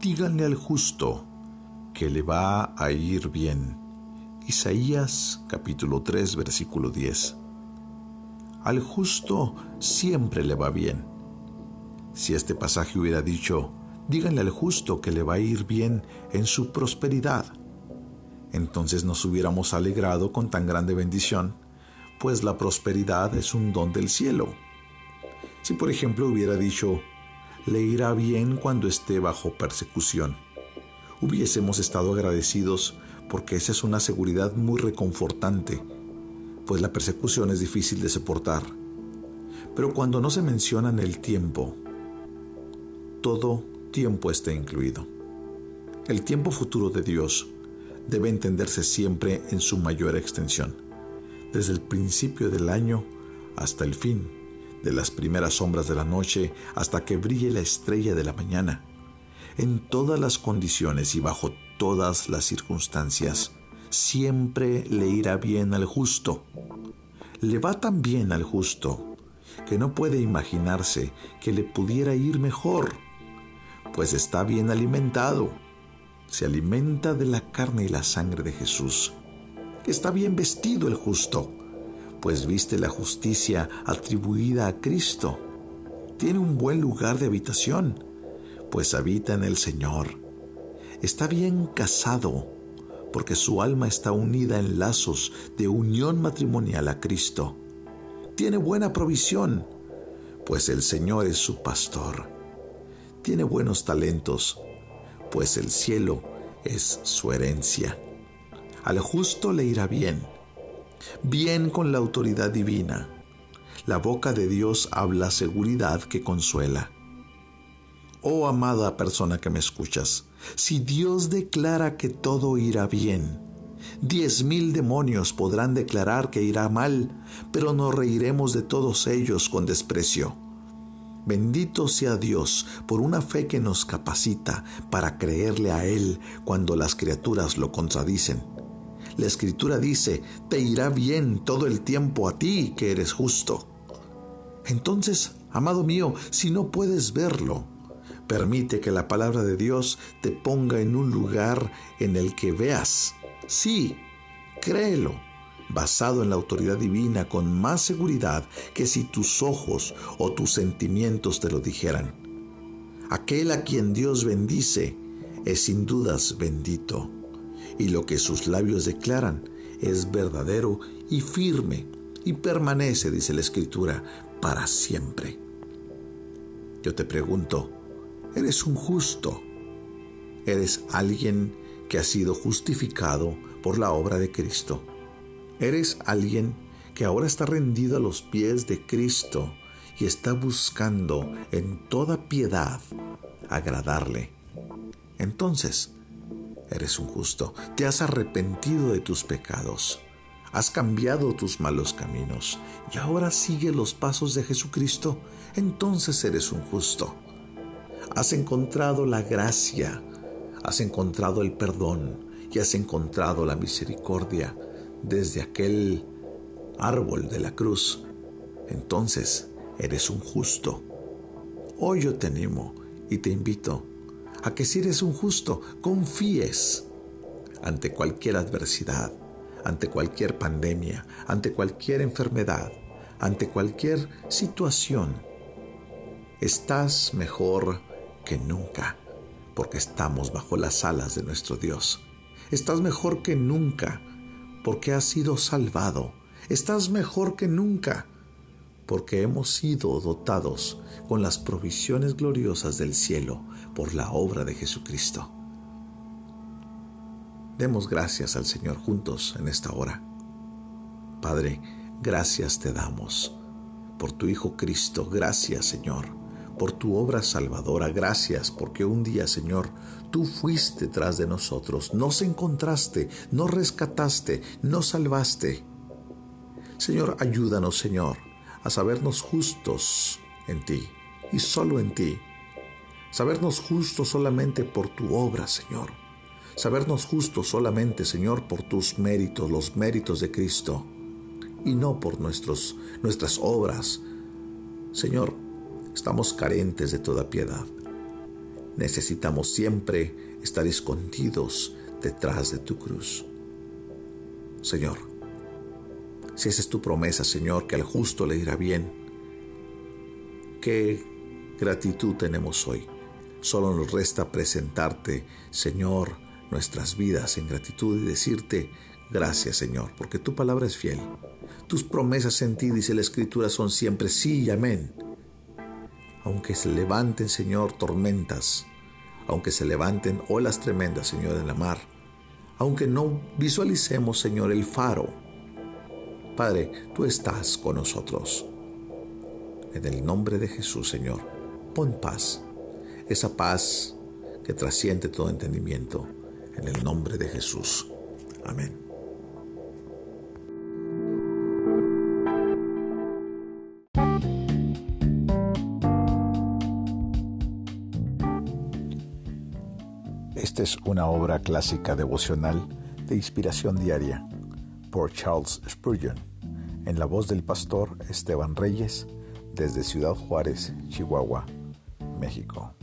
díganle al justo que le va a ir bien. Isaías capítulo 3 versículo 10. Al justo siempre le va bien. Si este pasaje hubiera dicho, díganle al justo que le va a ir bien en su prosperidad, entonces nos hubiéramos alegrado con tan grande bendición, pues la prosperidad es un don del cielo. Si por ejemplo hubiera dicho, le irá bien cuando esté bajo persecución, hubiésemos estado agradecidos porque esa es una seguridad muy reconfortante, pues la persecución es difícil de soportar. Pero cuando no se menciona en el tiempo, todo tiempo está incluido. El tiempo futuro de Dios debe entenderse siempre en su mayor extensión, desde el principio del año hasta el fin, de las primeras sombras de la noche hasta que brille la estrella de la mañana. En todas las condiciones y bajo todas las circunstancias, siempre le irá bien al justo. Le va tan bien al justo que no puede imaginarse que le pudiera ir mejor, pues está bien alimentado se alimenta de la carne y la sangre de Jesús. Está bien vestido el justo, pues viste la justicia atribuida a Cristo. Tiene un buen lugar de habitación, pues habita en el Señor. Está bien casado, porque su alma está unida en lazos de unión matrimonial a Cristo. Tiene buena provisión, pues el Señor es su pastor. Tiene buenos talentos, pues el cielo es su herencia. Al justo le irá bien, bien con la autoridad divina. La boca de Dios habla seguridad que consuela. Oh amada persona que me escuchas, si Dios declara que todo irá bien, diez mil demonios podrán declarar que irá mal, pero nos reiremos de todos ellos con desprecio. Bendito sea Dios por una fe que nos capacita para creerle a Él cuando las criaturas lo contradicen. La escritura dice, te irá bien todo el tiempo a ti que eres justo. Entonces, amado mío, si no puedes verlo, permite que la palabra de Dios te ponga en un lugar en el que veas. Sí, créelo basado en la autoridad divina con más seguridad que si tus ojos o tus sentimientos te lo dijeran. Aquel a quien Dios bendice es sin dudas bendito, y lo que sus labios declaran es verdadero y firme, y permanece, dice la Escritura, para siempre. Yo te pregunto, ¿eres un justo? ¿Eres alguien que ha sido justificado por la obra de Cristo? Eres alguien que ahora está rendido a los pies de Cristo y está buscando en toda piedad agradarle. Entonces, eres un justo, te has arrepentido de tus pecados, has cambiado tus malos caminos. Y ahora sigue los pasos de Jesucristo, entonces eres un justo. Has encontrado la gracia, has encontrado el perdón. Y has encontrado la misericordia desde aquel árbol de la cruz, entonces eres un justo. Hoy yo te animo y te invito a que si eres un justo, confíes ante cualquier adversidad, ante cualquier pandemia, ante cualquier enfermedad, ante cualquier situación. Estás mejor que nunca, porque estamos bajo las alas de nuestro Dios. Estás mejor que nunca, porque has sido salvado. Estás mejor que nunca, porque hemos sido dotados con las provisiones gloriosas del cielo por la obra de Jesucristo. Demos gracias al Señor juntos en esta hora. Padre, gracias te damos por tu Hijo Cristo. Gracias, Señor por tu obra salvadora. Gracias porque un día, Señor, tú fuiste tras de nosotros, nos encontraste, nos rescataste, nos salvaste. Señor, ayúdanos, Señor, a sabernos justos en ti y solo en ti. Sabernos justos solamente por tu obra, Señor. Sabernos justos solamente, Señor, por tus méritos, los méritos de Cristo, y no por nuestros, nuestras obras. Señor, Estamos carentes de toda piedad. necesitamos siempre estar escondidos detrás de tu cruz. Señor, si esa es tu promesa, Señor, que al justo le irá bien, qué gratitud tenemos hoy. Solo nos resta presentarte, Señor, nuestras vidas en gratitud y decirte, gracias Señor, porque tu palabra es fiel. Tus promesas en ti, dice la Escritura, son siempre sí y amén. Aunque se levanten, Señor, tormentas, aunque se levanten olas tremendas, Señor, en la mar, aunque no visualicemos, Señor, el faro, Padre, tú estás con nosotros. En el nombre de Jesús, Señor, pon paz, esa paz que trasciende todo entendimiento, en el nombre de Jesús. Amén. Esta es una obra clásica devocional de inspiración diaria por Charles Spurgeon, en la voz del pastor Esteban Reyes, desde Ciudad Juárez, Chihuahua, México.